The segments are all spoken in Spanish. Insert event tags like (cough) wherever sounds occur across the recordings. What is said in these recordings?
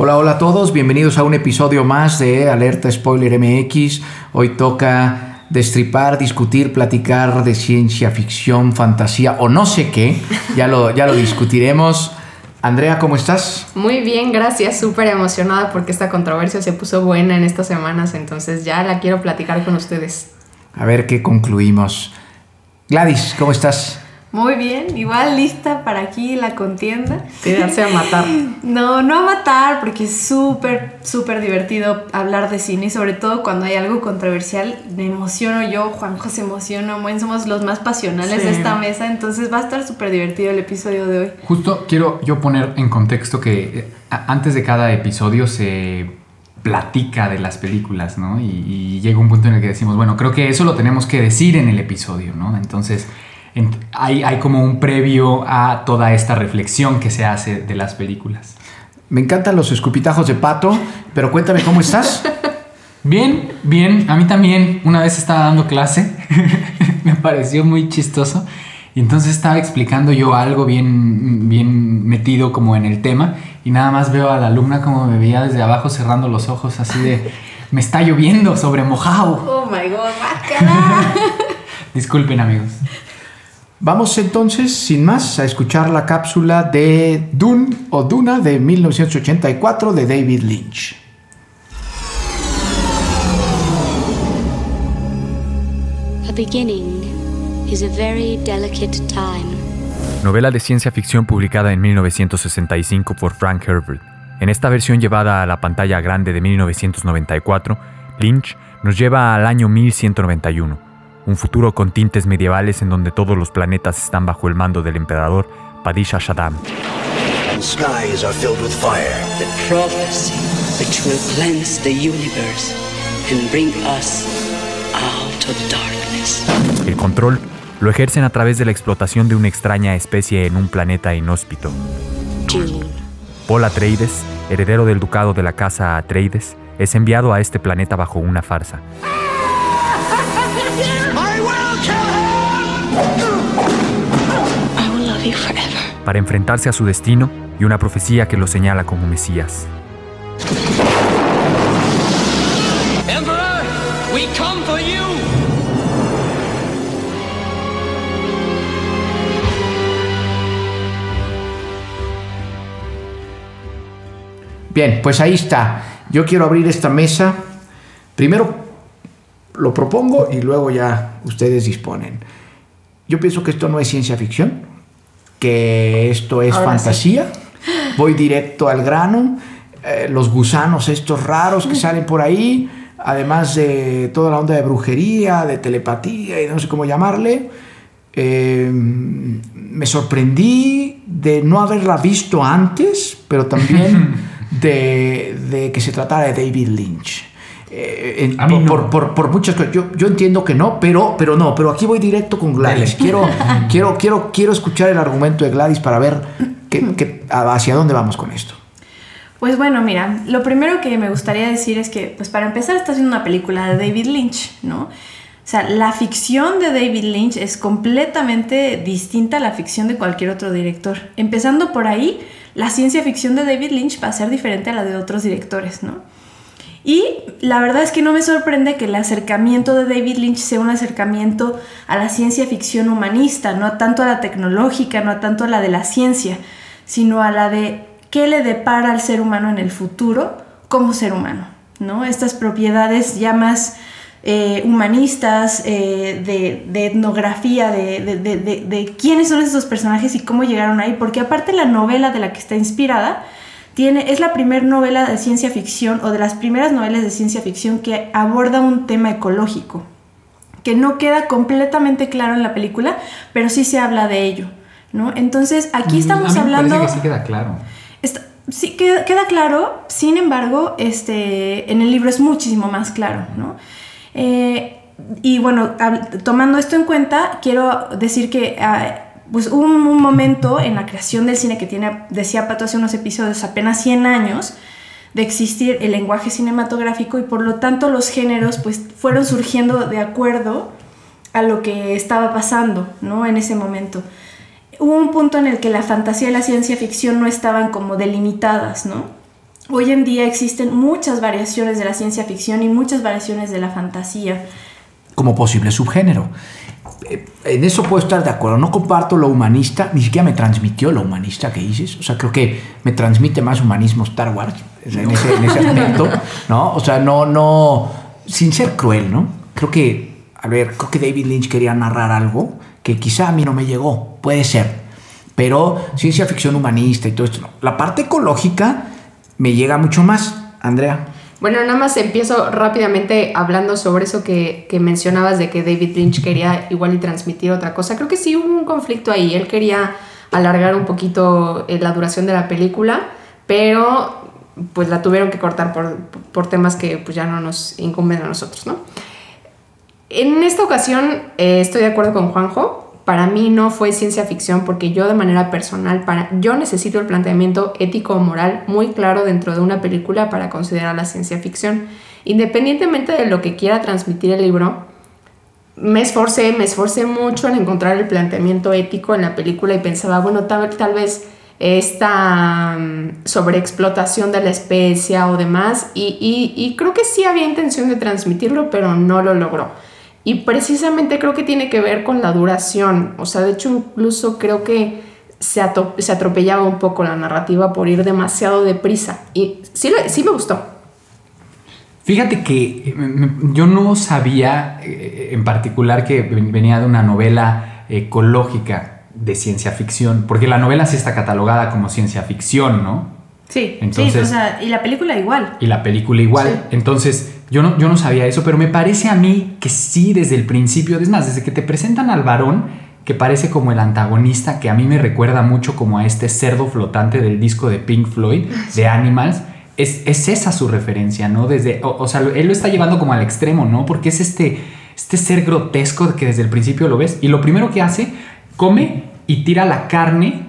Hola, hola a todos, bienvenidos a un episodio más de Alerta Spoiler MX. Hoy toca destripar, discutir, platicar de ciencia ficción, fantasía o no sé qué. Ya lo, ya lo discutiremos. Andrea, ¿cómo estás? Muy bien, gracias. Súper emocionada porque esta controversia se puso buena en estas semanas, entonces ya la quiero platicar con ustedes. A ver qué concluimos. Gladys, ¿cómo estás? Muy bien, igual lista para aquí la contienda. Tirarse a matar. (laughs) No, no a matar, porque es súper, súper divertido hablar de cine y sobre todo cuando hay algo controversial. Me emociono yo, Juanjo se emociona, somos los más pasionales de esta mesa, entonces va a estar súper divertido el episodio de hoy. Justo quiero yo poner en contexto que eh, antes de cada episodio se platica de las películas, ¿no? Y, y llega un punto en el que decimos, bueno, creo que eso lo tenemos que decir en el episodio, ¿no? Entonces hay, hay como un previo a toda esta reflexión que se hace de las películas. Me encantan los escupitajos de pato, pero cuéntame cómo estás. (laughs) Bien, bien, a mí también una vez estaba dando clase, (laughs) me pareció muy chistoso y entonces estaba explicando yo algo bien, bien metido como en el tema y nada más veo a la alumna como me veía desde abajo cerrando los ojos así de, me está lloviendo sobre mojado. Oh my god, (laughs) Disculpen amigos. Vamos entonces, sin más, a escuchar la cápsula de Dune o Duna de 1984 de David Lynch. A beginning is a very delicate time. Novela de ciencia ficción publicada en 1965 por Frank Herbert. En esta versión llevada a la pantalla grande de 1994, Lynch nos lleva al año 1191 un futuro con tintes medievales en donde todos los planetas están bajo el mando del emperador Padisha Shaddam. And skies are filled with fire. The prophecy which will cleanse the universe and bring us out of darkness. El control lo ejercen a través de la explotación de una extraña especie en un planeta inhóspito. Paul Atreides, heredero del ducado de la casa Atreides, es enviado a este planeta bajo una farsa. Para enfrentarse a su destino y una profecía que lo señala como Mesías. Emperor, we come for you. Bien, pues ahí está. Yo quiero abrir esta mesa. Primero lo propongo y luego ya ustedes disponen. Yo pienso que esto no es ciencia ficción, que esto es Ahora fantasía. Voy directo al grano. Eh, los gusanos estos raros que salen por ahí, además de toda la onda de brujería, de telepatía y no sé cómo llamarle. Eh, me sorprendí de no haberla visto antes, pero también (laughs) de, de que se tratara de David Lynch. Eh, por, no. por- por- por muchas cosas. Yo, yo entiendo que no, pero, pero no, pero aquí voy directo con Gladys. Quiero, (laughs) quiero, quiero, quiero escuchar el argumento de Gladys para ver qué- qué- hacia dónde vamos con esto. Pues bueno, mira, lo primero que me gustaría decir es que, pues para empezar, está haciendo una película de David Lynch, ¿no? O sea, la ficción de David Lynch es completamente distinta a la ficción de cualquier otro director. Empezando por ahí, la ciencia ficción de David Lynch va a ser diferente a la de otros directores, ¿no? Y la verdad es que no me sorprende que el acercamiento de David Lynch sea un acercamiento a la ciencia ficción humanista, no tanto a la tecnológica, no tanto a la de la ciencia, sino a la de qué le depara al ser humano en el futuro como ser humano, ¿no? Estas propiedades ya más eh, humanistas, eh, de, etnografía, de, de- quiénes son estos personajes y cómo llegaron ahí, porque aparte la novela de la que está inspirada tiene, es la primera novela de ciencia ficción o de las primeras novelas de ciencia ficción que aborda un tema ecológico, que no queda completamente claro en la película, pero sí se habla de ello. ¿no? Entonces, aquí Mm, estamos a mí me hablando... Que sí queda claro. Está- sí, queda, queda claro, sin embargo, este, en el libro es muchísimo más claro, ¿no? Eh, y bueno, tomando esto en cuenta, quiero decir que ah, pues hubo un, momento en la creación del cine que tiene, decía Pato hace unos episodios, apenas 100 años de existir el lenguaje cinematográfico y por lo tanto los géneros pues fueron surgiendo de acuerdo a lo que estaba pasando, ¿no? En ese momento hubo un punto en el que la fantasía y la ciencia ficción no estaban como delimitadas, ¿no? Hoy en día existen muchas variaciones de la ciencia ficción y muchas variaciones de la fantasía. como posible subgénero. Eh, En eso puedo estar de acuerdo. No comparto lo humanista, ni siquiera me transmitió lo humanista que dices. O sea, creo que me transmite más humanismo Star Wars en ese, en ese aspecto, ¿no? O sea, no, no, sin ser cruel, ¿no? Creo que, a ver, creo que David Lynch quería narrar algo que quizá a mí no me llegó, puede ser. Pero ciencia ficción humanista y todo esto, no. La parte ecológica me llega mucho más, Andrea. Bueno, nada más empiezo rápidamente hablando sobre eso que, que mencionabas de que David Lynch quería igual y transmitir otra cosa. Creo que sí hubo un conflicto ahí. Él quería alargar un poquito eh, la duración de la película, pero pues la tuvieron que cortar por, por temas que pues ya no nos incumben a nosotros, ¿no? En esta ocasión eh, estoy de acuerdo con Juanjo. Para mí no fue ciencia ficción porque yo de manera personal, para, yo necesito el planteamiento ético o moral muy claro dentro de una película para considerar la ciencia ficción. Independientemente de lo que quiera transmitir el libro, me esforcé, me esforcé mucho en encontrar el planteamiento ético en la película y pensaba, bueno, tal, vez esta mm, sobreexplotación de la especie o demás, y- y creo que sí había intención de transmitirlo, pero no lo logró. Y precisamente creo que tiene que ver con la duración, o sea, de hecho incluso creo que se, se atropellaba un poco la narrativa por ir demasiado deprisa, y sí, sí me gustó. Fíjate que eh, yo no sabía eh, en particular que ven- venía de una novela ecológica de ciencia ficción, porque la novela sí está catalogada como ciencia ficción, ¿no? Sí, sí, Entonces- o sea, y la película igual. Y la película igual. Sí. Entonces, yo no, yo no sabía eso, pero me parece a mí que sí, desde el principio, es más, desde que te presentan al varón, que parece como el antagonista, que a mí me recuerda mucho como a este cerdo flotante del disco de Pink Floyd, de Animals, es, es esa su referencia, ¿no? Desde, o, o sea, él lo está llevando como al extremo, ¿no? Porque es este, este ser grotesco que desde el principio lo ves, y lo primero que hace, come y tira la carne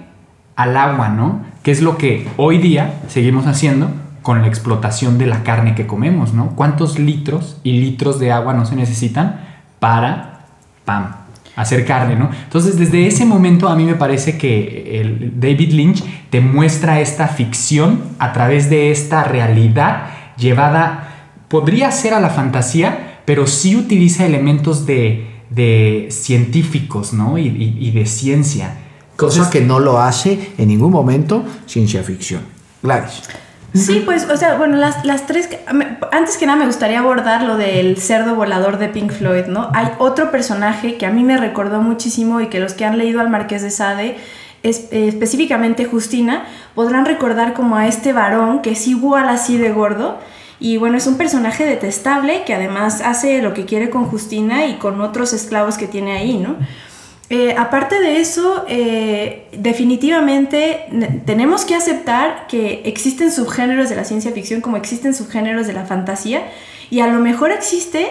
al agua, ¿no? Que es lo que hoy día seguimos haciendo con la explotación de la carne que comemos, ¿no? ¿Cuántos litros y litros de agua no se necesitan para, pam, hacer carne, ¿no? Entonces, desde ese momento a mí me parece que el David Lynch te muestra esta ficción a través de esta realidad llevada, podría ser a la fantasía, pero sí utiliza elementos de, de científicos, ¿no? Y, y- y de ciencia. Cosa que no lo hace en ningún momento ciencia ficción. Gladys. Sí, pues, o sea, bueno, las, las tres... Antes que nada me gustaría abordar lo del cerdo volador de Pink Floyd, ¿no? Hay otro personaje que a mí me recordó muchísimo y que los que han leído al Marqués de Sade, eh, específicamente Justina, podrán recordar como a este varón que es igual así de gordo. Y bueno, es un personaje detestable que además hace lo que quiere con Justina y con otros esclavos que tiene ahí, ¿no? Eh, aparte de eso, eh, definitivamente ne- tenemos que aceptar que existen subgéneros de la ciencia ficción como existen subgéneros de la fantasía y a lo mejor existe,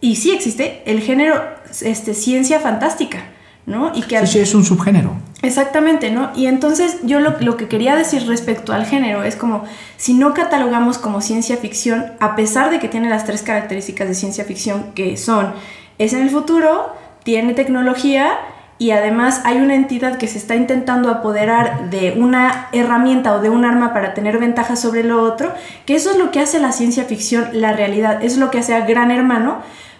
y sí existe, el género este, ciencia fantástica, ¿no? Y que Sí, sí, es un subgénero. Exactamente, ¿no? Y entonces yo lo, lo que quería decir respecto al género es como, si no catalogamos como ciencia ficción, a pesar de que tiene las tres características de ciencia ficción, que son, es en el futuro, tiene tecnología y además hay una entidad que se está intentando apoderar de una herramienta o de un arma para tener ventaja sobre lo otro, que eso es lo que hace la ciencia ficción, la realidad, es lo que hace a Gran Hermano,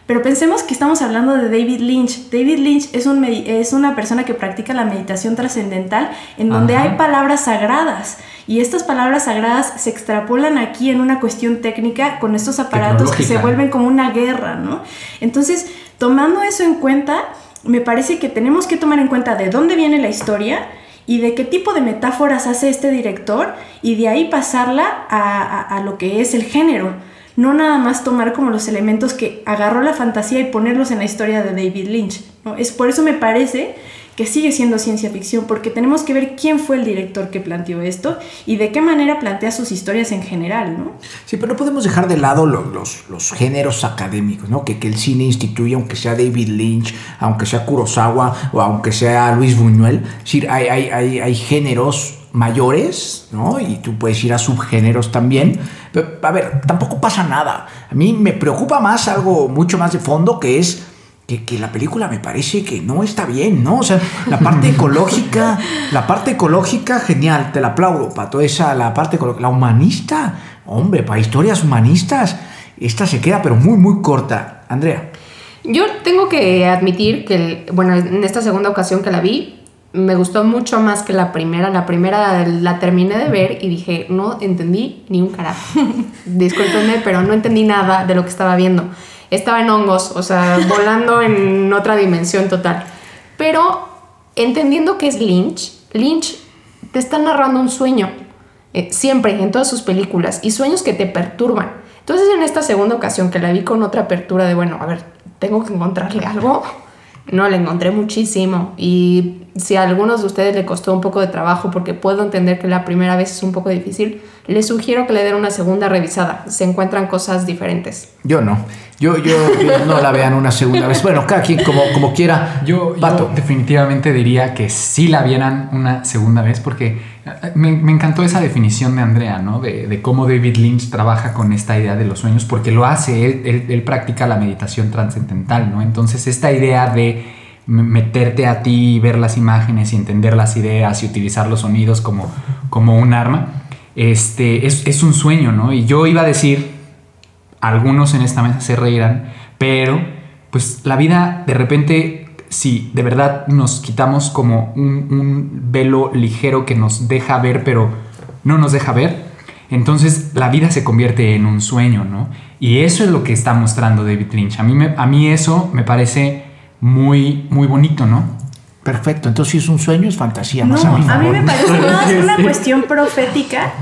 pero pensemos que estamos hablando de David Lynch. David Lynch es, un es una persona que practica la meditación trascendental en donde Ajá. hay palabras sagradas y estas palabras sagradas se extrapolan aquí en una cuestión técnica con estos aparatos que se vuelven como una guerra, ¿no? Entonces, tomando eso en cuenta, me parece que tenemos que tomar en cuenta de dónde viene la historia y de qué tipo de metáforas hace este director y de ahí pasarla a, lo que es el género. No nada más tomar como los elementos que agarró la fantasía y ponerlos en la historia de David Lynch. ¿no? Es por eso me parece que sigue siendo ciencia ficción, porque tenemos que ver quién fue el director que planteó esto y de qué manera plantea sus historias en general, ¿no? Sí, pero no podemos dejar de lado los, los, los géneros académicos, ¿no? Que, que, el cine instituye, aunque sea David Lynch, aunque sea Kurosawa o aunque sea Luis Buñuel. Es decir, hay, hay, hay, hay géneros mayores, ¿no? Y tú puedes ir a subgéneros también. Pero, a ver, tampoco pasa nada. A mí me preocupa más algo mucho más de fondo que es que, que, la película me parece que no está bien, ¿no? O sea, la parte ecológica, la parte ecológica, genial, te la aplaudo, Pato, esa, la parte la humanista, hombre, para historias humanistas, esta se queda pero muy, muy corta. Andrea. Yo tengo que admitir que, bueno, en esta segunda ocasión que la vi, me gustó mucho más que la primera. La primera la terminé de ver y dije, no entendí ni un carajo. (laughs) Discúlpenme, pero no entendí nada de lo que estaba viendo. Estaba en hongos, o sea, (laughs) volando en otra dimensión total. Pero entendiendo que es Lynch, Lynch te está narrando un sueño. Eh, siempre, en todas sus películas. Y sueños que te perturban. Entonces, en esta segunda ocasión que la vi con otra apertura de, bueno, a ver, tengo que encontrarle algo. No, le encontré muchísimo. Y si a algunos de ustedes le costó un poco de trabajo, porque puedo entender que la primera vez es un poco difícil, les sugiero que le den una segunda revisada. Se encuentran cosas diferentes. Yo no. Yo, yo, yo (laughs) no la vean una segunda vez. Bueno, cada quien como, como quiera. Yo, yo definitivamente diría que sí la vieran una segunda vez porque me, me encantó esa definición de Andrea, ¿no? De, de, cómo David Lynch trabaja con esta idea de los sueños, porque lo hace, él, él, él practica la meditación trascendental, ¿no? Entonces, esta idea de meterte a ti, ver las imágenes y entender las ideas y utilizar los sonidos como, como un arma, este, es, es un sueño, ¿no? Y yo iba a decir, algunos en esta mesa se reirán, pero pues la vida de repente, si de verdad nos quitamos como un, un, velo ligero que nos deja ver, pero no nos deja ver, entonces la vida se convierte en un sueño, ¿no? Y eso es lo que está mostrando David Lynch. A mí, a mí eso me parece muy, muy bonito, ¿no? Perfecto, entonces si es un sueño, es fantasía. No, más a mí, a mí me parece (laughs) más una cuestión profética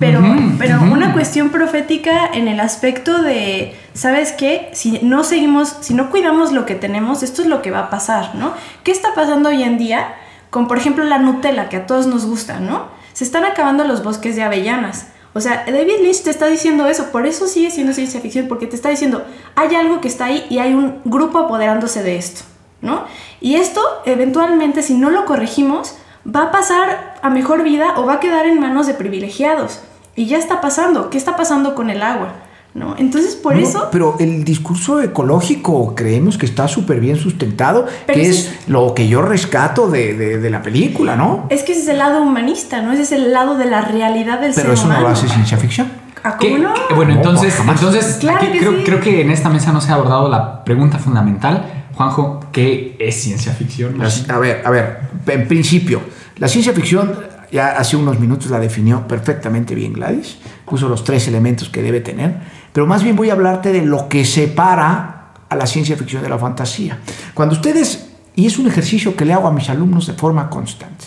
pero, uh -huh, pero uh -huh. una cuestión profética en el aspecto de, ¿sabes qué? Si no seguimos, si no cuidamos lo que tenemos, esto es lo que va a pasar, ¿no? ¿Qué está pasando hoy en día con, por ejemplo, la Nutella, que a todos nos gusta, ¿no? Se están acabando los bosques de avellanas. O sea, David Lynch te está diciendo eso, por eso sigue siendo ciencia ficción, porque te está diciendo, hay algo que está ahí y hay un grupo apoderándose de esto, ¿no? Y esto, eventualmente, si no lo corregimos, va a pasar a mejor vida o va a quedar en manos de privilegiados. Y ya está pasando. ¿Qué está pasando con el agua? ¿No? Entonces, por no, eso... Pero el discurso ecológico creemos que está súper bien sustentado, pero que es, es, lo que yo rescato de, de, de, la película, ¿no? Es que ese es el lado humanista, ¿no? Ese es el lado de la realidad del pero ser eso humano. no lo hace ciencia ficción. ¿A cómo no? Bueno, entonces, entonces claro aquí, creo, sí. creo, que en esta mesa no se ha abordado la pregunta fundamental. Juanjo, ¿qué es ciencia ficción? Las, a ver, a ver, en principio, la ciencia ficción ya hace unos minutos la definió perfectamente bien Gladys, puso los tres elementos que debe tener, pero más bien voy a hablarte de lo que separa a la ciencia ficción de la fantasía. Cuando ustedes, y es un ejercicio que le hago a mis alumnos de forma constante,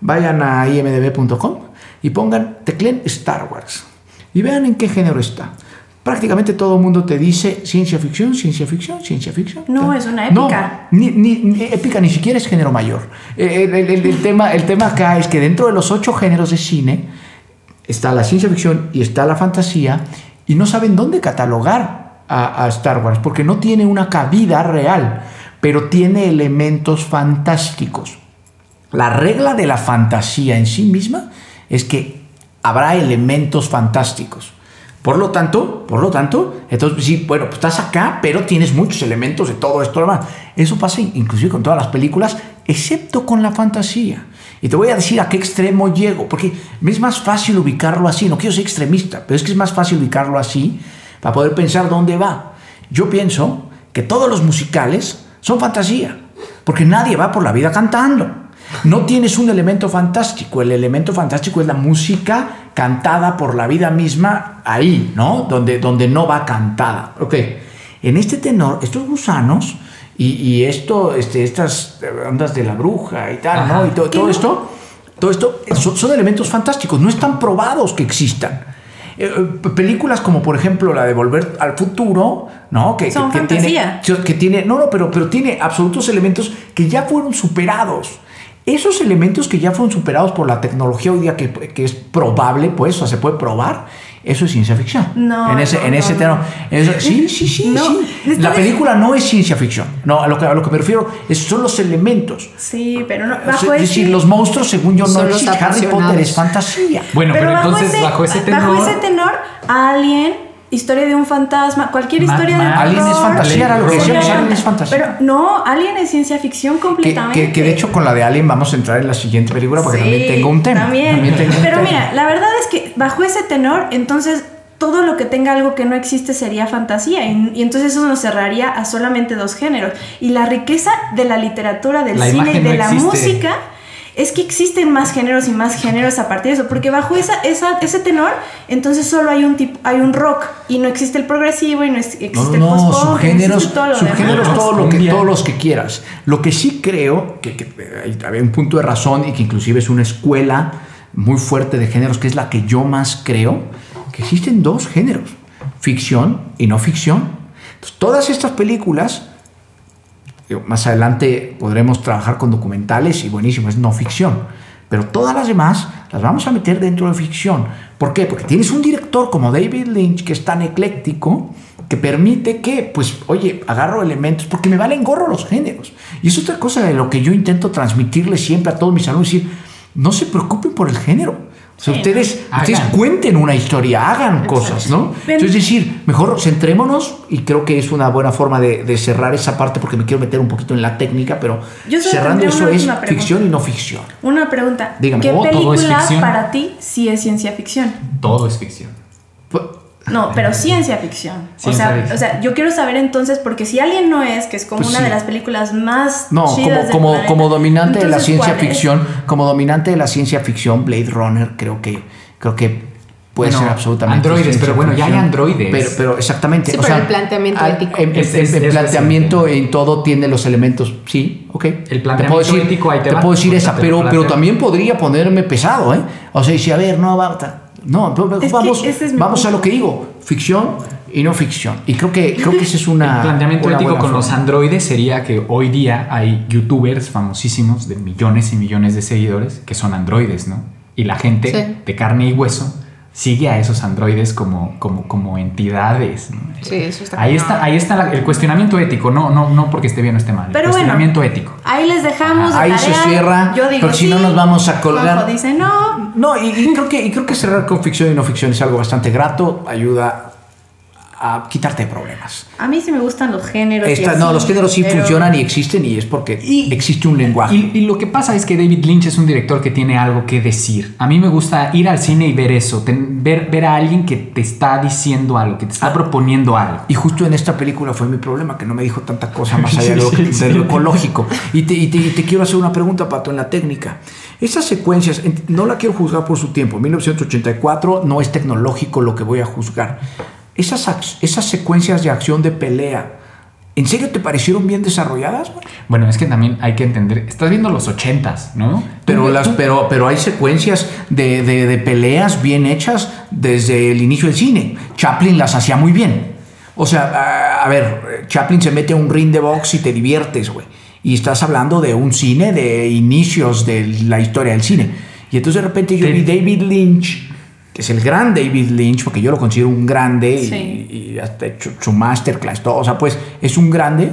vayan a imdb.com y pongan, tecleen Star Wars y vean en qué género está. Prácticamente todo el mundo te dice ciencia ficción, ciencia ficción, ciencia ficción. No, es una épica. No, ni, ni, ni, épica ni siquiera es género mayor. El, el, el, el, tema, el tema acá es que dentro de los ocho géneros de cine está la ciencia ficción y está la fantasía y no saben dónde catalogar a, Star Wars porque no tiene una cabida real, pero tiene elementos fantásticos. La regla de la fantasía en sí misma es que habrá elementos fantásticos. Por lo tanto, por lo tanto, entonces sí, bueno, pues estás acá, pero tienes muchos elementos de todo esto demás. Eso pasa inclusive con todas las películas, excepto con la fantasía. Y te voy a decir a qué extremo llego, porque me es más fácil ubicarlo así, no quiero ser extremista, pero es que es más fácil ubicarlo así para poder pensar dónde va. Yo pienso que todos los musicales son fantasía, porque nadie va por la vida cantando. No tienes un elemento fantástico, el elemento fantástico es la música cantada por la vida misma ahí, ¿no? Donde, donde no va cantada. Ok, en este tenor, estos gusanos y, y esto, este, estas ondas de la bruja y tal, Ajá. ¿no? Y to, todo esto, todo esto son, son, elementos fantásticos, no están probados que existan. Eh, eh, películas como por ejemplo la de Volver al Futuro, ¿no? Que, Son que, que tiene, que tiene, no, no, pero, pero tiene absolutos elementos que ya fueron superados. Esos elementos que ya fueron superados por la tecnología hoy día, que, que es probable, pues, o sea, se puede probar, eso es ciencia ficción. No, En ese, no, en ese no. terreno. Eso- sí, sí, sí, No, sí. La película no es ciencia ficción. No, a lo que, a lo que me refiero es, son los elementos. Sí, pero no, bajo es decir, ese- los monstruos, según yo, no existen. Harry Potter es fantasía. Bueno, pero, entonces bajo ese tenor. bajo ese tenor, Alien, historia de un fantasma, cualquier historia ma- de Alien es terror, fantasía, era lo que decíamos, Alien es fantasía. Pero no, Alien es ciencia ficción Que, completamente. que- que de hecho con la de Alien vamos a entrar en la siguiente película porque Sí, también tengo un tema. También. tengo un Pero tema. mira, la verdad es que bajo ese tenor, entonces todo lo que tenga algo que no existe sería fantasía. Y, y entonces eso nos cerraría a solamente dos géneros. Y la riqueza de la literatura, del La cine y de no la existe. música. Es que existen más géneros y más géneros a partir de eso, porque bajo esa, esa, ese tenor, entonces solo hay un tipo, hay un rock y no existe el progresivo y no es- existe No, el no, subgéneros, todo lo subgéneros demás. todo lo que, todos los que quieras. Lo que sí creo, que, que hay, hay un punto de razón y que inclusive es una escuela muy fuerte de géneros, que es la que yo más creo, que existen dos géneros, ficción y no ficción. Entonces, todas estas películas, más adelante podremos trabajar con documentales y buenísimo, es no ficción. Pero todas las demás las vamos a meter dentro de ficción. ¿Por qué? Porque tienes un director como David Lynch que es tan ecléctico que permite que, pues, oye, agarro elementos, porque me valen gorro los géneros. Y es otra cosa de lo que yo intento transmitirle siempre a todos mis alumnos, decir, no se preocupen por el género. O sea, Sí, ustedes, ustedes cuenten una historia, hagan cosas, ¿no? Entonces, es decir, mejor centrémonos y creo que es una buena forma de, de cerrar esa parte porque me quiero meter un poquito en la técnica, pero Yo cerrando eso es ficción y no ficción. Una pregunta. Dígame. ¿Qué Oh, todo es película ficción. para ti sí es ciencia ficción? Todo es ficción. No, pero ciencia ficción. Ciencia o, sea, ficción. o sea, yo quiero saber entonces, porque si alguien no es, que es como Pues una sí. de las películas más No, chidas como, como, planeta, como dominante de la ciencia ficción, como dominante de la ciencia ficción, Blade Runner, creo que, creo que puede Bueno, ser absolutamente. androides, pero bueno, ya hay androides. Pero, pero exactamente. Sí, o pero sea, el planteamiento ético. En, en- Es- es- en es planteamiento en todo tiene los elementos. Sí, ok. El Te planteamiento puedo decir, ético, ahí te te va. puedo decir esa, te pero, pero también podría ponerme pesado, ¿eh? O sea, dice, a ver, no, va, no, vamos, es vamos a lo que digo, ficción y no ficción. Y creo que, creo que esa es una. (laughs) el planteamiento una ético con los androides sería que hoy día hay youtubers famosísimos de millones y millones de seguidores que son androides, ¿no? Y la gente Sí. de carne y hueso sigue a esos androides como, como, como entidades. ¿no? Sí, eso está Ahí está, ahí está la- el cuestionamiento ético, no, no, no porque esté bien o esté mal. Pero el bueno. cuestionamiento ético. Ahí les dejamos de Ahí se tarea. cierra, Yo digo porque si no nos vamos a colgar. Juanjo dice no. No, y, y creo que, y creo que cerrar con ficción y no ficción es algo bastante grato, ayuda a quitarte problemas. A mí sí me gustan los géneros. y Esta- así, no, los géneros sí pero- funcionan y existen y es porque existe un lenguaje. Y, y lo que pasa es que David Lynch es un director que tiene algo que decir. A mí me gusta ir al cine y ver eso, ten- ver, ver a alguien que te está diciendo algo, que te está proponiendo algo. Y justo en esta película fue mi problema, que no me dijo tanta cosa más allá de (laughs) lo, de lo ecológico. Y te, y te- y te quiero hacer una pregunta, Pato, en la técnica. Esas secuencias, en- no la quiero juzgar por su tiempo. 1984 no es tecnológico lo que voy a juzgar. Esas, esas secuencias de acción de pelea, ¿en serio te parecieron bien desarrolladas? güey? Bueno, es que también hay que entender, estás viendo los ochentas, ¿no? Pero, las, pero, pero hay secuencias de, de- de peleas bien hechas desde el inicio del cine. Chaplin las hacía muy bien. O sea, a, a ver, Chaplin se mete a un ring de box y te diviertes, güey. Y estás hablando de un cine de inicios de la historia del cine. Y entonces de repente yo Te- vi David Lynch, que es el gran David Lynch, porque yo lo considero un grande y- Sí. y, hasta hecho su masterclass, todo. O sea, pues es un grande.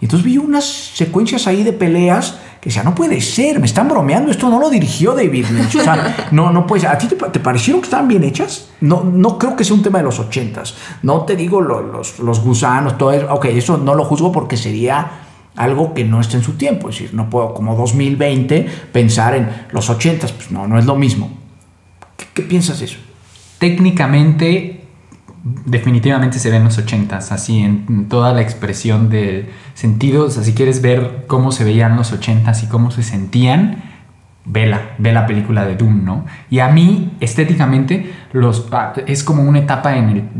Y entonces vi unas secuencias ahí de peleas que decía, no puede ser, me están bromeando, esto no lo dirigió David Lynch. O sea, (laughs) no, no puede ser. ¿A ti te, pa- te parecieron que estaban bien hechas? No, no creo que sea un tema de los ochentas. No te digo lo- los, los gusanos, todo eso. Ok, eso no lo juzgo porque sería algo que no está en su tiempo. Es decir, no puedo como 2020 pensar en los ochentas. Pues no, no es lo mismo. ¿Qué, piensas de eso? técnicamente definitivamente se ven los ochentas, así en, toda la expresión de sentidos, así quieres ver cómo se veían los ochentas y cómo se sentían, vela, ve la película de Doom, ¿no? Y a mí, estéticamente, los, ah, es como una etapa en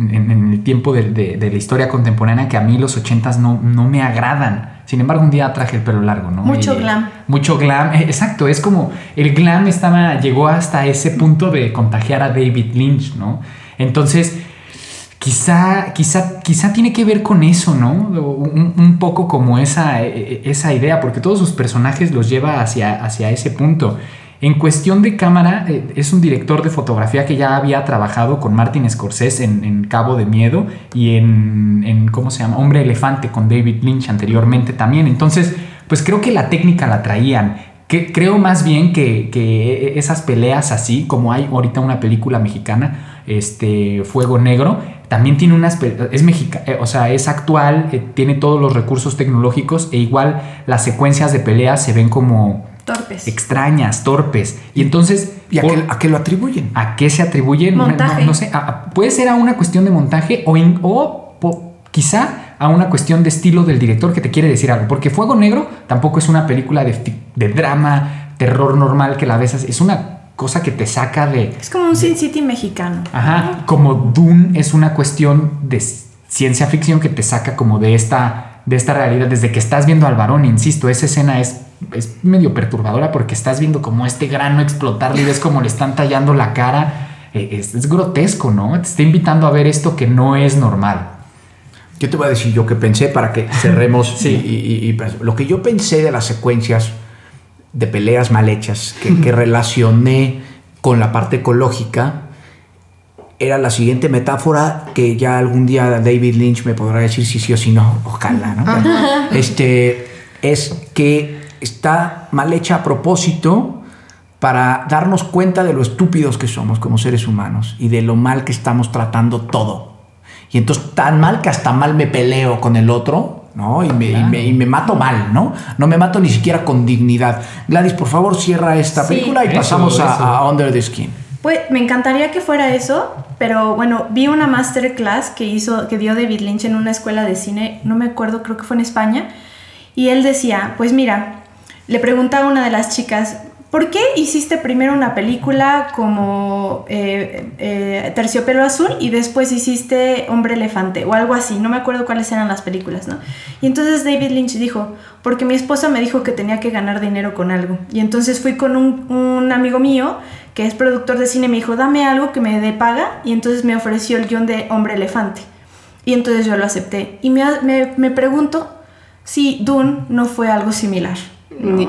el, tiempo de, la historia contemporánea que a mí los ochentas no, no me agradan. Sin embargo, un día traje el pelo largo, ¿no? Mucho Y- glam. Mucho glam, eh, exacto, es como el glam estaba, llegó hasta ese punto de contagiar a David Lynch, ¿no? Entonces, quizá, quizá, quizá tiene que ver con eso, ¿no? Un, un poco como esa, e, esa idea, porque todos sus personajes los lleva hacia, hacia ese punto. En cuestión de cámara, eh, es un director de fotografía que ya había trabajado con Martin Scorsese en, Cabo de Miedo y en, en, ¿cómo se llama? Hombre Elefante con David Lynch anteriormente también. Entonces, pues creo que la técnica la traían. Creo más bien que, esas peleas así, como hay ahorita una película mexicana, este, Fuego Negro, también tiene unas, es mexicana, o sea, es actual, eh, tiene todos los recursos tecnológicos e igual las secuencias de peleas se ven como Torpes. extrañas, torpes. Y entonces. ¿Y a, qué, a qué lo atribuyen? ¿A qué se atribuyen? No- Montaje. No, no sé. a- a- puede ser a una cuestión de montaje o, en- o po- quizá a una cuestión de estilo del director que te quiere decir algo. Porque Fuego Negro tampoco es una película de, de drama, terror normal que la ves. así. Es una cosa que te saca de. Es como un Sin City mexicano. Ajá. Como Dune es una cuestión de ciencia ficción que te saca como de esta, de esta realidad. Desde que estás viendo al varón, insisto, esa escena es, es medio perturbadora porque estás viendo como este grano explotarle y ves como le están tallando la cara. Eh, Es, es grotesco, ¿no? Te está invitando a ver esto que no es normal. Yo te voy a decir yo que pensé para que cerremos. (laughs) Sí. y, y- y- y- lo que yo pensé de las secuencias de peleas mal hechas que, que (laughs) relacioné con la parte ecológica era la siguiente metáfora que ya algún día David Lynch me podrá decir si sí o si no. Ojalá, ¿no? Bueno, este, es que está mal hecha a propósito para darnos cuenta de lo estúpidos que somos como seres humanos y de lo mal que estamos tratando todo. Y entonces tan mal que hasta mal me peleo con el otro, ¿no? Y me, y me- y me mato mal, ¿no? No me mato ni siquiera con dignidad. Gladys, por favor, cierra esta Sí. película y Eso, pasamos a, a Under the Skin. Pues me encantaría que fuera eso, pero bueno, vi una masterclass que hizo, que dio David Lynch en una escuela de cine, no me acuerdo, creo que fue en España, y él decía, pues mira, le preguntaba a una de las chicas, ¿por qué hiciste primero una película como eh, eh, Terciopelo Azul y después hiciste Hombre Elefante o algo así? No me acuerdo cuáles eran las películas, ¿no? Y entonces David Lynch dijo, porque mi esposa me dijo que tenía que ganar dinero con algo. Y entonces fui con un, un amigo mío que es productor de cine, me dijo, dame algo que me dé paga, y entonces me ofreció el guion de Hombre Elefante. Y entonces yo lo acepté. Y me, me, me pregunto si Dune no fue algo similar. Ni-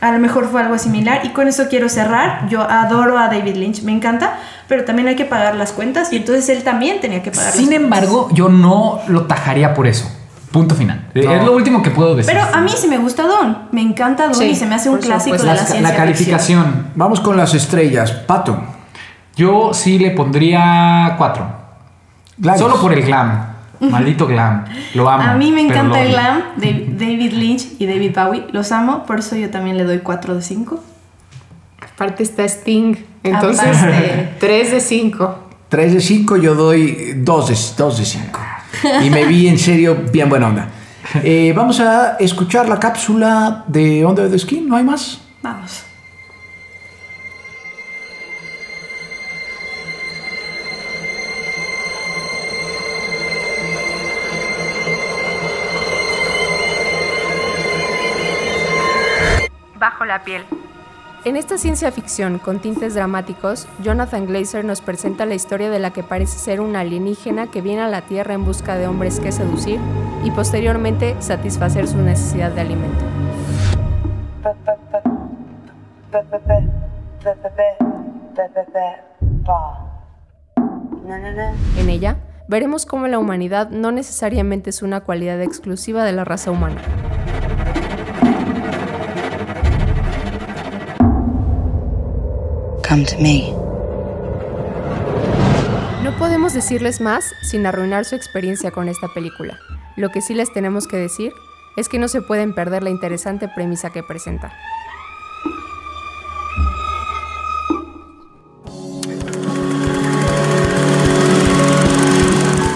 A lo mejor fue algo similar y con eso quiero cerrar. Yo adoro a David Lynch, me encanta, pero también hay que pagar las cuentas y entonces él también tenía que pagar Sin las embargo, yo no lo tajaría por eso. Punto final. No. Es lo último que puedo decir. Pero a mí sí me gusta Dune, me encanta Sí, y se me hace un clásico supuesto. de la la, ciencia la calificación. ficción. Vamos con las estrellas. Pato. Yo sí le pondría cuatro. Gladys. Solo por el glam. Maldito glam. Lo amo. A mí me encanta el glam de (laughs) David Lynch y David Bowie, los amo, por eso yo también le doy 4 de 5. Aparte está Sting. Entonces, Aparte. 3 de 5. 3 de 5, yo doy 2 de, 2 de 5. Y me vi en serio bien buena onda. Eh, vamos a escuchar la cápsula de Under the Skin, ¿no hay más? Vamos. En esta ciencia ficción con tintes dramáticos, Jonathan Glazer nos presenta la historia de la que parece ser una alienígena que viene a la Tierra en busca de hombres que seducir y posteriormente satisfacer su necesidad de alimento. En ella, veremos cómo la humanidad no necesariamente es una cualidad exclusiva de la raza humana. No podemos decirles más sin arruinar su experiencia con esta película. Lo que sí les tenemos que decir es que no se pueden perder la interesante premisa que presenta.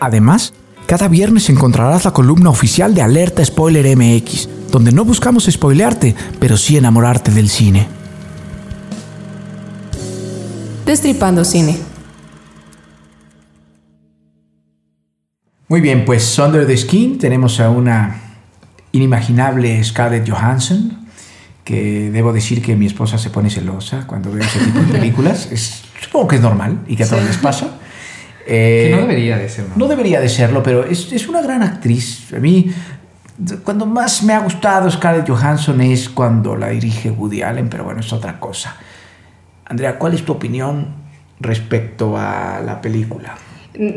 Además, cada viernes encontrarás la columna oficial de Alerta Spoiler MX, donde no buscamos spoilearte, pero sí enamorarte del cine. Destripando Cine. Muy bien, pues Under the Skin tenemos a una inimaginable Scarlett Johansson, que debo decir que mi esposa se pone celosa cuando ve ese tipo de películas. (laughs) Es, supongo que es normal y que a todos les pasa. Que no debería de serlo. No debería de serlo, pero es, es, una gran actriz. A mí, cuando más me ha gustado Scarlett Johansson es cuando la dirige Woody Allen, pero bueno, es otra cosa. Andrea, ¿cuál es tu opinión respecto a la película?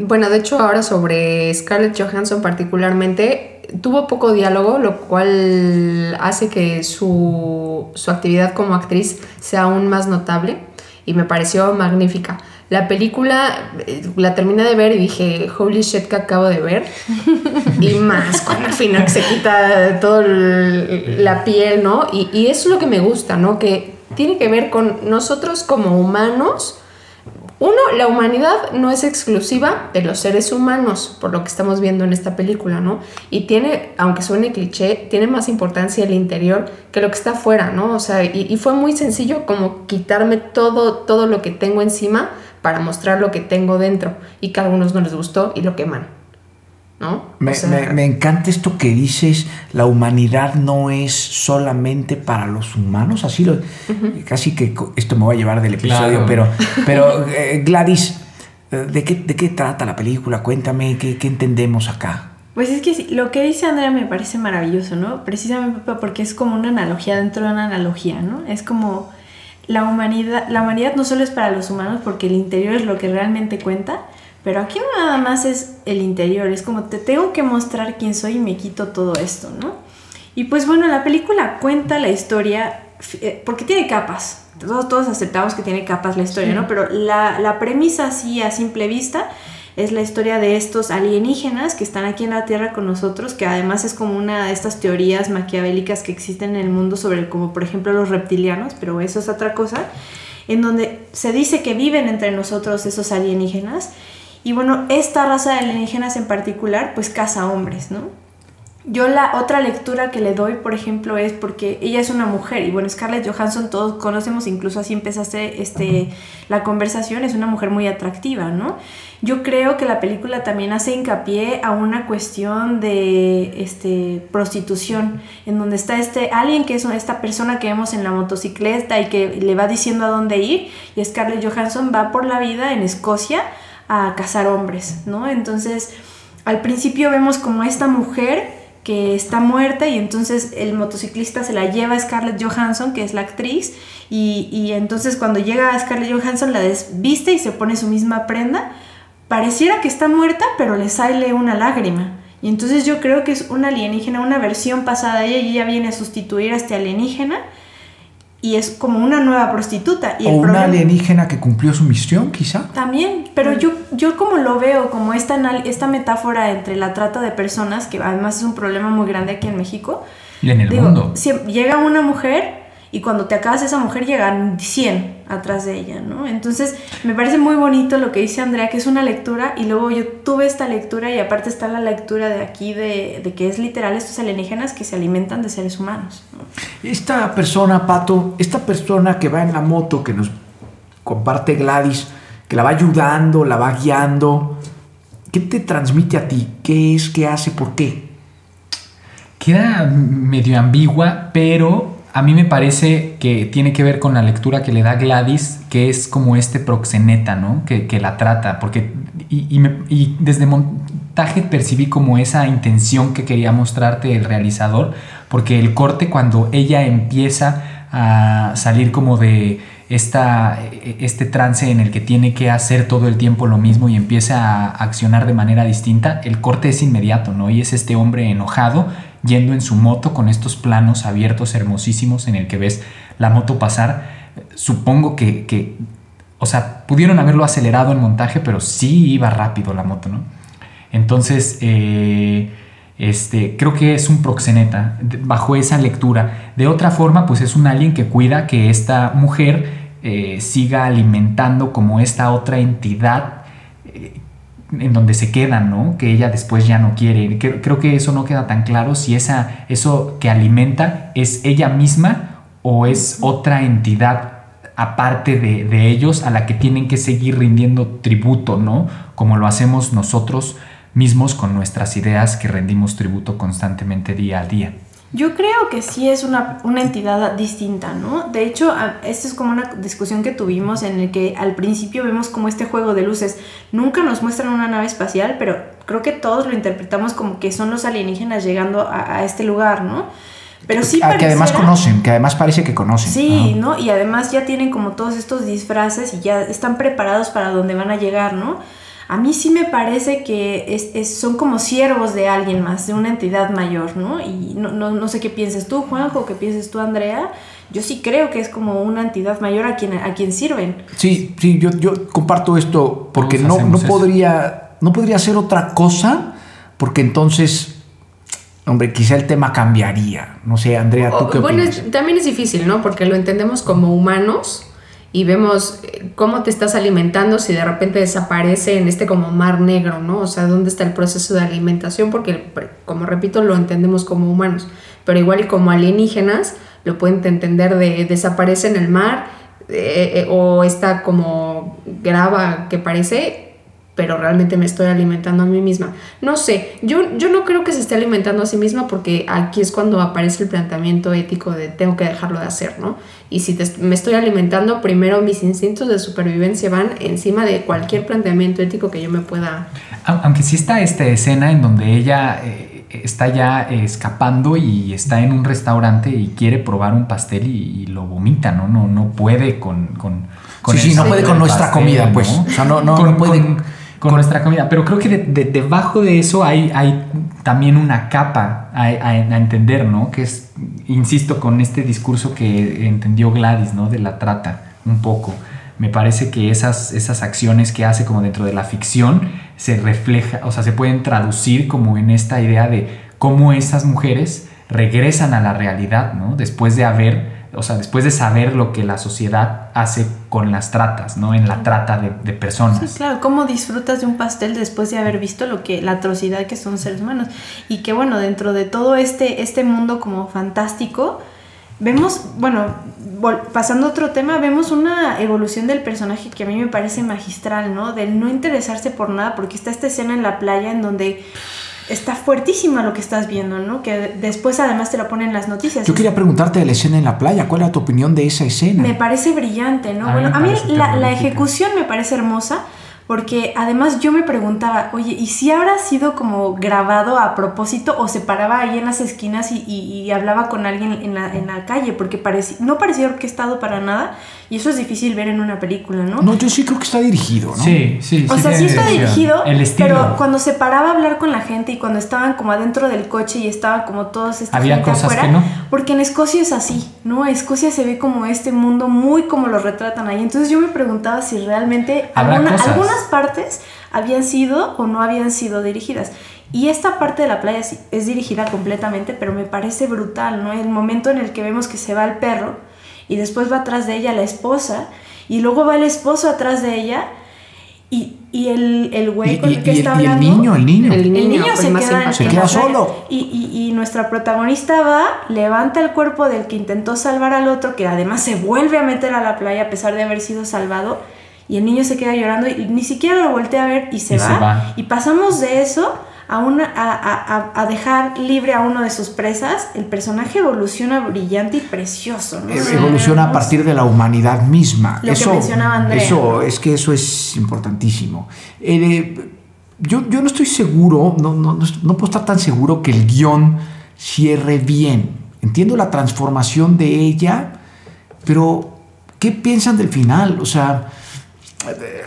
Bueno, de hecho ahora sobre Scarlett Johansson particularmente, tuvo poco diálogo, lo cual hace que su, su actividad como actriz sea aún más notable y me pareció magnífica. La película eh, la terminé de ver y dije, holy shit que acabo de ver. (laughs) y más cuando al final se quita toda la piel, ¿no? Y, y eso es lo que me gusta, ¿no? Que tiene que ver con nosotros como humanos uno, la humanidad no es exclusiva de los seres humanos, por lo que estamos viendo en esta película, ¿no? Y tiene, aunque suene cliché, tiene más importancia el interior que lo que está afuera, ¿no? O sea, y, fue muy sencillo como quitarme todo, todo lo que tengo encima para mostrar lo que tengo dentro y que a algunos no les gustó y lo queman. Me, encanta esto que dices, la humanidad no es solamente para los humanos, así lo... Casi que esto me va a llevar del episodio, pero, pero (laughs) eh, Gladys, eh, ¿de qué, ¿de qué trata la película? Cuéntame, ¿qué, ¿qué, entendemos acá? Pues es que lo que dice Andrea me parece maravilloso, ¿no? Precisamente porque es como una analogía dentro de una analogía, ¿no? Es como la humanidad, la humanidad no solo es para los humanos porque el interior es lo que realmente cuenta, pero aquí nada más es el interior, es como te tengo que mostrar quién soy y me quito todo esto, ¿no? Y pues bueno, la película cuenta la historia, eh, porque tiene capas, todos, todos aceptamos que tiene capas la historia, ¿no? Pero la, la premisa así a simple vista es la historia de estos alienígenas que están aquí en la Tierra con nosotros, que además es como una de estas teorías maquiavélicas que existen en el mundo sobre como por ejemplo los reptilianos, pero eso es otra cosa, en donde se dice que viven entre nosotros esos alienígenas y bueno, esta raza de alienígenas en particular, pues caza hombres, ¿no? Yo la otra lectura que le doy, por ejemplo, es porque ella es una mujer y bueno, Scarlett Johansson todos conocemos, incluso así empezaste este, la conversación, es una mujer muy atractiva, ¿no? Yo creo que la película también hace hincapié a una cuestión de este, prostitución, en donde está este alguien que es esta persona que vemos en la motocicleta y que le va diciendo a dónde ir y Scarlett Johansson va por la vida en Escocia a cazar hombres, ¿no? Entonces, al principio vemos como esta mujer que está muerta y entonces el motociclista se la lleva a Scarlett Johansson, que es la actriz, y, y entonces cuando llega a Scarlett Johansson la desviste y se pone su misma prenda, pareciera que está muerta, pero le sale una lágrima. Y entonces yo creo que es una alienígena, una versión pasada y ella viene a sustituir a este alienígena y es como una nueva prostituta. Y o una alienígena que cumplió su misión, quizá. También, pero yo, yo como lo veo, como esta, esta metáfora entre la trata de personas, que además es un problema muy grande aquí en México. Y en el mundo. Si llega una mujer y cuando te acabas esa mujer llegan 100 atrás de ella, ¿no? Entonces me parece muy bonito lo que dice Andrea, que es una lectura y luego yo tuve esta lectura y aparte está la lectura de aquí de, de que es literal estos alienígenas que se alimentan de seres humanos. Esta persona, Pato, esta persona que va en la moto, que nos comparte Gladys, que la va ayudando, la va guiando, ¿qué te transmite a ti? ¿Qué es? ¿Qué hace? ¿Por qué? Queda medio ambigua, pero a mí me parece que tiene que ver con la lectura que le da Gladys, que es como este proxeneta, ¿no? Que, la trata, porque y, desde montaje percibí como esa intención que quería mostrarte el realizador, porque el corte cuando ella empieza a salir como de esta, este trance en el que tiene que hacer todo el tiempo lo mismo y empieza a accionar de manera distinta, el corte es inmediato, ¿no? Y es este hombre enojado yendo en su moto con estos planos abiertos hermosísimos en el que ves la moto pasar. Supongo que, o sea, pudieron haberlo acelerado en montaje, pero sí iba rápido la moto, ¿no? Entonces, eh, Este, creo que es un proxeneta bajo esa lectura. De otra forma, pues es un alien que cuida que esta mujer eh, siga alimentando como esta otra entidad en donde se quedan, ¿no? Que ella después ya no quiere. Creo, creo que eso no queda tan claro si esa, eso que alimenta es ella misma o es otra entidad aparte de, de ellos a la que tienen que seguir rindiendo tributo, ¿no? Como lo hacemos nosotros mismos con nuestras ideas que rendimos tributo constantemente día a día. Yo creo que sí es una, una entidad distinta, ¿no? De hecho, esta es como una discusión que tuvimos en el que al principio vemos como este juego de luces. Nunca nos muestran una nave espacial, pero creo que todos lo interpretamos como que son los alienígenas llegando a, a este lugar, ¿no? Pero sí que además conocen, que además parece que conocen. Sí, ¿no? Y además ya tienen como todos estos disfraces y ya están preparados para donde van a llegar, ¿no? A mí sí me parece que es, es- son como siervos de alguien más, de una entidad mayor, ¿no? Y no, no, no sé qué pienses tú, Juanjo, qué pienses tú, Andrea. Yo sí creo que es como una entidad mayor a quien, a quien sirven. Sí, sí, yo, yo comparto esto porque no, no podría, no podría ser otra cosa, porque entonces, hombre, quizá el tema cambiaría. No sé, Andrea, ¿tú qué bueno, opinas? es- también es difícil, ¿no? Porque lo entendemos como humanos y vemos eh, cómo te estás alimentando si de repente desaparece en este como mar negro, ¿no? O sea, ¿dónde está el proceso de alimentación? Porque, como repito, lo entendemos como humanos, pero igual como alienígenas lo pueden entender de desaparece en el mar eh, eh, o está como grava que parece pero realmente me estoy alimentando a mí misma. No sé, yo, yo no creo que se esté alimentando a sí misma porque aquí es cuando aparece el planteamiento ético de tengo que dejarlo de hacer, ¿no? Y si te- me estoy alimentando, primero mis instintos de supervivencia van encima de cualquier planteamiento ético que yo me pueda... Au- Aunque sí está esta escena en donde ella eh, está ya eh, escapando y está en un restaurante y quiere probar un pastel y, y lo vomita, ¿no? No, no puede con... con, con Sí, sí, no puede sabor con nuestra comida, pues. O sea, no- no- no puede- con- con nuestra comida. Pero creo que de- de- debajo de eso hay, hay también una capa a, a- a entender, ¿no? Que es, insisto, con este discurso que entendió Gladys, ¿no? De la trata, un poco. Me parece que esas, esas acciones que hace como dentro de la ficción se refleja, o sea, se pueden traducir como en esta idea de cómo esas mujeres regresan a la realidad, ¿no? Después de haber, o sea, después de saber lo que la sociedad hace con las tratas, ¿no? En la trata de, de personas. Sí, claro, cómo disfrutas de un pastel después de haber visto lo que la atrocidad que son seres humanos y que bueno, dentro de todo este este mundo como fantástico vemos, bueno, pasando a otro tema, vemos una evolución del personaje que a mí me parece magistral, ¿no? Del no interesarse por nada, porque está esta escena en la playa en donde está fuertísima lo que estás viendo, ¿no? Que después además te lo ponen en las noticias. Yo quería preguntarte de la escena en la playa. ¿Cuál era tu opinión de esa escena? Me parece brillante, ¿no? A bueno, a mí la, la ejecución me parece hermosa porque además yo me preguntaba, oye, ¿y si habrá sido como grabado a propósito o se paraba ahí en las esquinas y, y- y hablaba con alguien en la, en la calle? Porque pareci- no parecía orquestado para nada y eso es difícil ver en una película, ¿no? No, yo sí creo que está dirigido, ¿no? Sí, sí, O sí sea, sí está dirección. dirigido, El pero cuando se paraba a hablar con la gente y cuando estaban como adentro del coche y estaban como todos esta Había gente cosas afuera, que no. porque en Escocia es así, ¿no? Escocia se ve como este mundo muy como lo retratan ahí. Entonces yo me preguntaba si realmente Habrá alguna- cosas. Partes habían sido o no habían sido dirigidas. Y esta parte de la playa es dirigida completamente, pero me parece brutal, ¿no? El momento en el que vemos que se va el perro y después va atrás de ella la esposa y luego va el esposo atrás de ella y, y el, el güey Y- con y- el que y está y el hablando. niño, el niño. El El niño, niño se queda, en- Se queda solo. Y, y- y nuestra protagonista va, levanta el cuerpo del que intentó salvar al otro, que además se vuelve a meter a la playa a pesar de haber sido salvado. Y el niño se queda llorando y ni siquiera lo voltea a ver y se, Y va. se va. Y pasamos de eso a, una, a, a- dejar libre a uno de sus presas. El personaje evoluciona brillante y precioso. ¿no? Evoluciona a partir de la humanidad misma. Lo que eso, mencionaba Andrea. Eso, es que eso es importantísimo. Eh, yo, yo no estoy seguro, no, no, no, no puedo estar tan seguro que el guion cierre bien. Entiendo la transformación de ella, pero ¿qué piensan del final? O sea,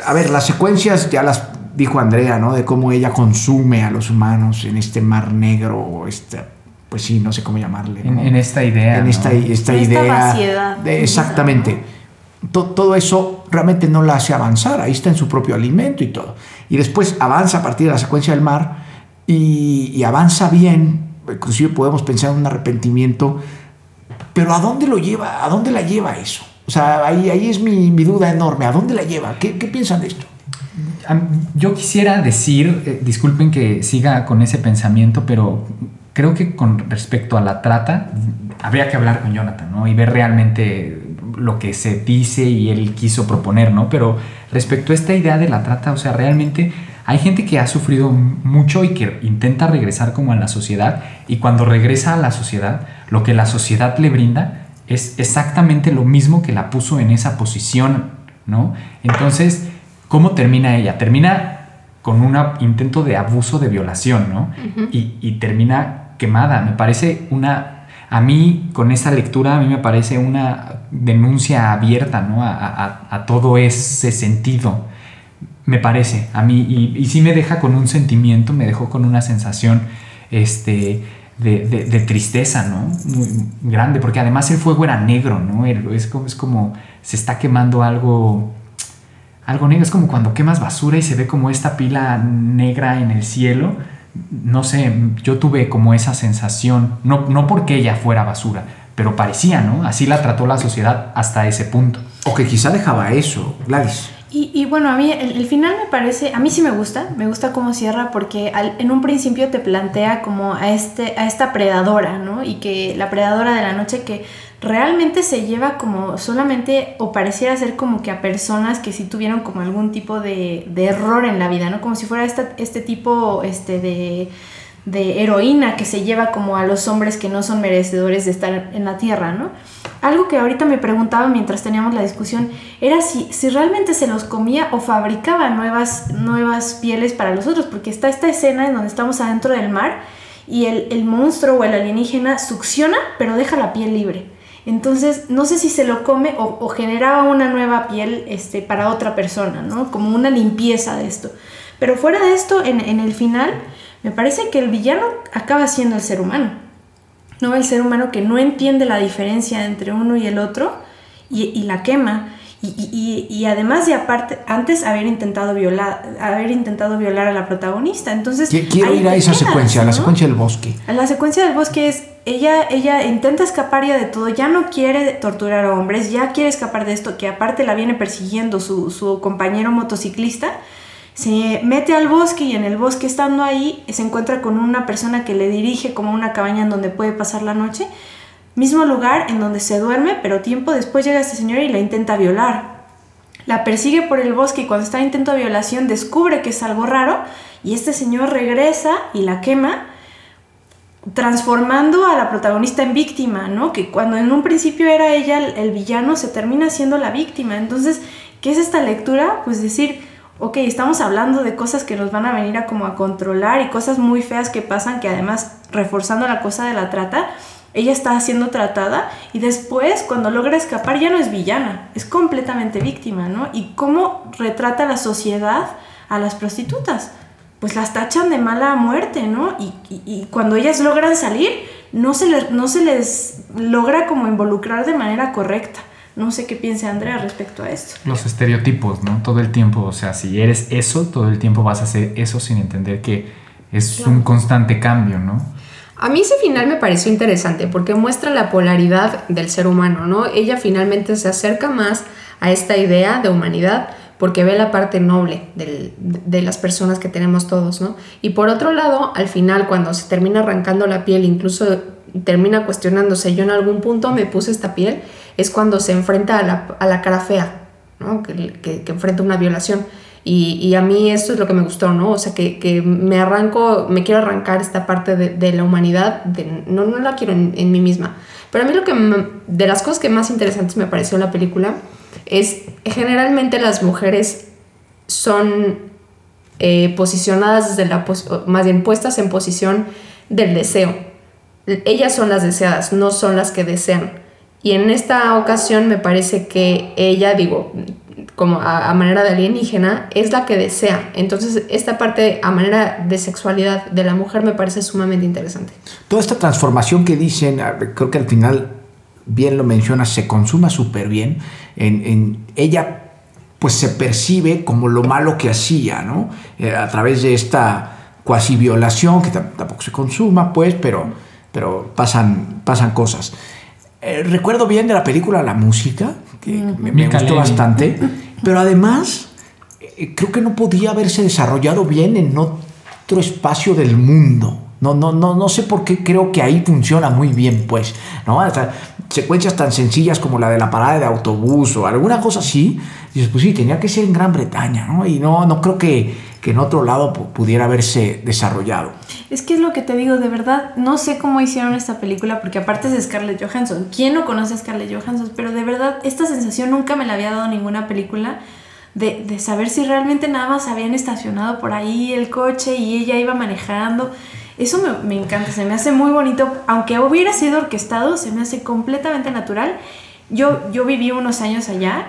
a ver, las secuencias ya las dijo Andrea, ¿no? De cómo ella consume a los humanos en este mar negro, o esta, pues sí, no sé cómo llamarle. En, ¿no? en esta idea. en ¿no? esta, esta En esta idea. vaciedad. de- exactamente. To- todo eso realmente no la hace avanzar. Ahí está en su propio alimento y todo. Y después avanza a partir de la secuencia del mar y, y avanza bien, inclusive podemos pensar en un arrepentimiento, pero ¿a dónde lo lleva? ¿A dónde la lleva eso? O sea, ahí, ahí es mi, mi duda enorme. ¿A dónde la lleva? ¿Qué, qué piensan de esto? Yo quisiera decir, eh, disculpen que siga con ese pensamiento, pero creo que con respecto a la trata, habría que hablar con Jonathan, ¿no? Y ver realmente lo que se dice y él quiso proponer, ¿no? Pero respecto a esta idea de la trata, o sea, realmente hay gente que ha sufrido mucho y que intenta regresar como a la sociedad y cuando regresa a la sociedad, lo que la sociedad le brinda es exactamente lo mismo que la puso en esa posición, ¿no? Entonces, ¿cómo termina ella? Termina con un intento de abuso de violación, ¿no? y, y termina quemada. Me parece una a mí con esa lectura a mí me parece una denuncia abierta ¿no? a, todo ese sentido me parece a mí y, y, sí me deja con un sentimiento me dejó con una sensación este de, tristeza no muy grande porque además el fuego era negro no es como, es como se está quemando algo algo negro es como cuando quemas basura y se ve como esta pila negra en el cielo no sé, yo tuve como esa sensación, no, no porque ella fuera basura, pero parecía, ¿no? Así la trató la sociedad hasta ese punto. O que quizá dejaba eso, Gladys. Y, y bueno, a mí el, final me parece, a mí sí me gusta, me gusta cómo cierra porque en un principio te plantea como a, este, a esta predadora, ¿no? Y que la predadora de la noche que realmente se lleva como solamente o pareciera ser como que a personas que sí tuvieron como algún tipo de, error en la vida, ¿no? Como si fuera este tipo este, de, de, heroína que se lleva como a los hombres que no son merecedores de estar en la tierra, ¿no? Algo que ahorita me preguntaba mientras teníamos la discusión era si, si realmente se los comía o fabricaba nuevas, nuevas pieles para los otros, porque está esta escena en donde estamos adentro del mar y el, el monstruo o el alienígena succiona pero deja la piel libre. Entonces, no sé si se lo come o, generaba una nueva piel este, para otra persona, ¿no? Como una limpieza de esto. Pero fuera de esto, en, el final, me parece que el villano acaba siendo el ser humano. ¿No? El ser humano que no entiende la diferencia entre uno y el otro y, la quema. Y, además de aparte, antes haber intentado violar, haber intentado violar a la protagonista. Entonces, quiero ir a esa secuencia, a la secuencia del bosque. La secuencia del bosque es ella, ella intenta escapar ya de todo, ya no quiere torturar a hombres, ya quiere escapar de esto, que aparte la viene persiguiendo su, compañero motociclista. Se mete al bosque y en el bosque estando ahí se encuentra con una persona que le dirige como una cabaña en donde puede pasar la noche. Mismo lugar en donde se duerme, pero tiempo después llega este señor y la intenta violar. La persigue por el bosque y cuando está en intento de violación descubre que es algo raro y este señor regresa y la quema transformando a la protagonista en víctima, ¿no? Que cuando en un principio era ella el, villano, se termina siendo la víctima. Entonces, ¿qué es esta lectura? Pues decir, ok, estamos hablando de cosas que nos van a venir a como a controlar y cosas muy feas que pasan, que además, reforzando la cosa de la trata, ella está siendo tratada y después, cuando logra escapar, ya no es villana, es completamente víctima, ¿no? Y cómo retrata la sociedad a las prostitutas pues las tachan de mala muerte, ¿no? Y, cuando ellas logran salir, no se, les, no se les logra como involucrar de manera correcta. No sé qué piense Andrea respecto a esto. Los estereotipos, ¿no? Todo el tiempo, o sea, si eres eso, todo el tiempo vas a hacer eso sin entender que es un constante cambio, ¿no? A mí ese final me pareció interesante porque muestra la polaridad del ser humano, ¿no? Ella finalmente se acerca más a esta idea de humanidad porque ve la parte noble de las personas que tenemos todos, ¿no? Y por otro lado, al final, cuando se termina arrancando la piel, incluso termina cuestionándose, yo en algún punto me puse esta piel, es cuando se enfrenta a la, cara fea, ¿no? Que, que, enfrenta una violación. Y, a mí esto es lo que me gustó, ¿no? O sea, que, me arranco, me quiero arrancar esta parte de, la humanidad, no, no la quiero en, en, mí misma. Pero a mí lo que, de las cosas que más interesantes me pareció en la película, es generalmente las mujeres son eh, posicionadas desde la, más bien puestas en posición del deseo. Ellas son las deseadas, no son las que desean. Y en esta ocasión me parece que ella, digo, como a, manera de alienígena, es la que desea. Entonces, esta parte a manera de sexualidad de la mujer me parece sumamente interesante. Toda esta transformación que dicen, creo que al final bien lo menciona, se consuma súper bien. En, ella pues se percibe como lo malo que hacía, ¿no? Eh, a través de esta cuasi violación, que tampoco se consuma, pues, pero, pero pasan, pasan cosas. Eh, recuerdo bien de la película la música, que me, me gustó bastante, pero además eh, creo que no podía haberse desarrollado bien en otro espacio del mundo. No, no, no, no sé por qué creo que ahí funciona muy bien, pues, ¿no? Hasta secuencias tan sencillas como la de la parada de autobús o alguna cosa así, dices, pues sí, tenía que ser en Gran Bretaña, ¿no? Y no, no creo que, que en otro lado pudiera haberse desarrollado. Es que es lo que te digo, de verdad, no sé cómo hicieron esta película, porque aparte es de Scarlett Johansson. ¿Quién no conoce a Scarlett Johansson? Pero de verdad, esta sensación nunca me la había dado ninguna película. De, de saber si realmente nada más habían estacionado por ahí el coche y ella iba manejando. Eso me, me, encanta, se me hace muy bonito. Aunque hubiera sido orquestado, se me hace completamente natural. Yo, yo viví unos años allá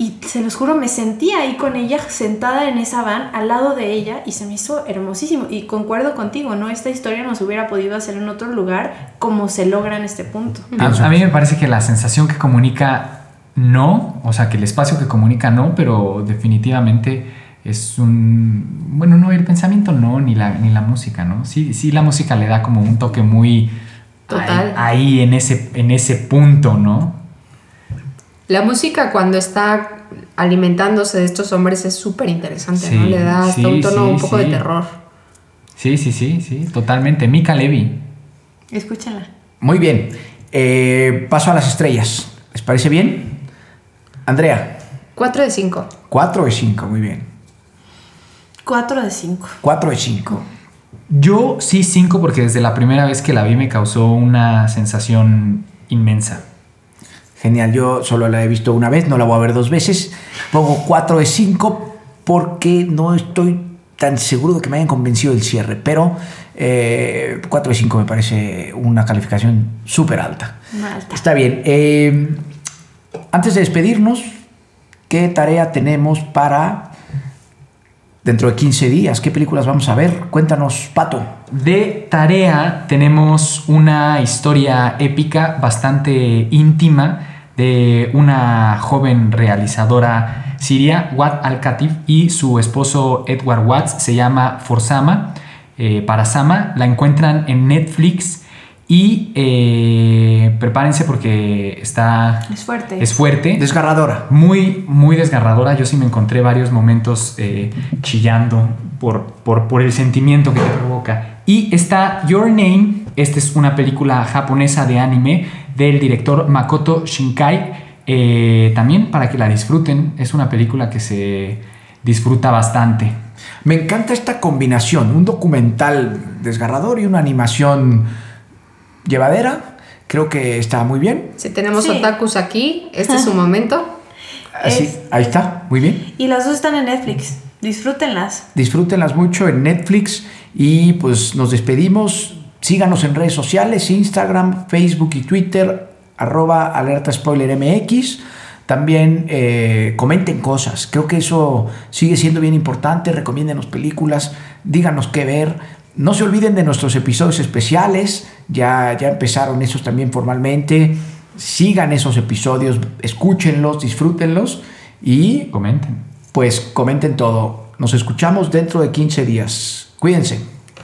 y se los juro, me sentía ahí con ella, sentada en esa van, al lado de ella, y se me hizo hermosísimo. Y concuerdo contigo, ¿no? Esta historia no se hubiera podido hacer en otro lugar como se logra en este punto. A, a mí me parece que la sensación que comunica no, o sea, que el espacio que comunica no, pero definitivamente es un bueno no el pensamiento no ni la ni la música no sí sí la música le da como un toque muy Total. ahí, ahí en ese en ese punto no la música cuando está alimentándose de estos hombres es súper interesante Sí, no le da hasta sí, un tono sí, un poco sí. de terror sí sí sí sí totalmente Mika Levy Escúchala. Muy bien. Eh, paso a las estrellas. ¿Les parece bien? Andrea, 4 de 5 4 de 5, muy bien. 4 de 5. 4 de 5. yo sí cinco porque desde la primera vez que la vi me causó una sensación inmensa Genial, yo solo la he visto una vez, no la voy a ver dos veces. Pongo 4 de 5 porque no estoy tan seguro de que me hayan convencido del cierre, pero eh, 4 de 5 me parece una calificación súper alta. Está bien. eh, antes de despedirnos, ¿qué tarea tenemos para dentro de 15 días? ¿Qué películas vamos a ver? Cuéntanos, Pato. De tarea tenemos una historia épica bastante íntima de una joven realizadora siria, Wat Al-Katif, y su esposo Edward Watts, se llama Forsama, eh, para Sama, la encuentran en Netflix y eh, prepárense porque está... Es fuerte. Es fuerte. Desgarradora. Muy, muy desgarradora. Yo sí me encontré varios momentos eh, chillando por, por, por el sentimiento que te provoca. Y está Your Name. Esta es una película japonesa de anime del director Makoto Shinkai. Eh, también para que la disfruten. Es una película que se disfruta bastante. Me encanta esta combinación, un documental desgarrador y una animación llevadera. Creo que está muy bien. si tenemos Sí. otakus aquí este es su momento Así, Es- ahí está, muy bien. Y las dos están en Netflix. Disfrútenlas. Disfrútenlas mucho en Netflix y pues nos despedimos. Síganos en redes sociales, Instagram, Facebook y Twitter, arroba alerta spoiler MX. También eh, comenten cosas, creo que eso sigue siendo bien importante. Recomiéndenos películas, díganos qué ver. No se olviden de nuestros episodios especiales, ya, ya empezaron esos también formalmente. Sigan esos episodios, escúchenlos, disfrútenlos y Comenten. pues comenten todo. Nos escuchamos dentro de 15 días. Cuídense.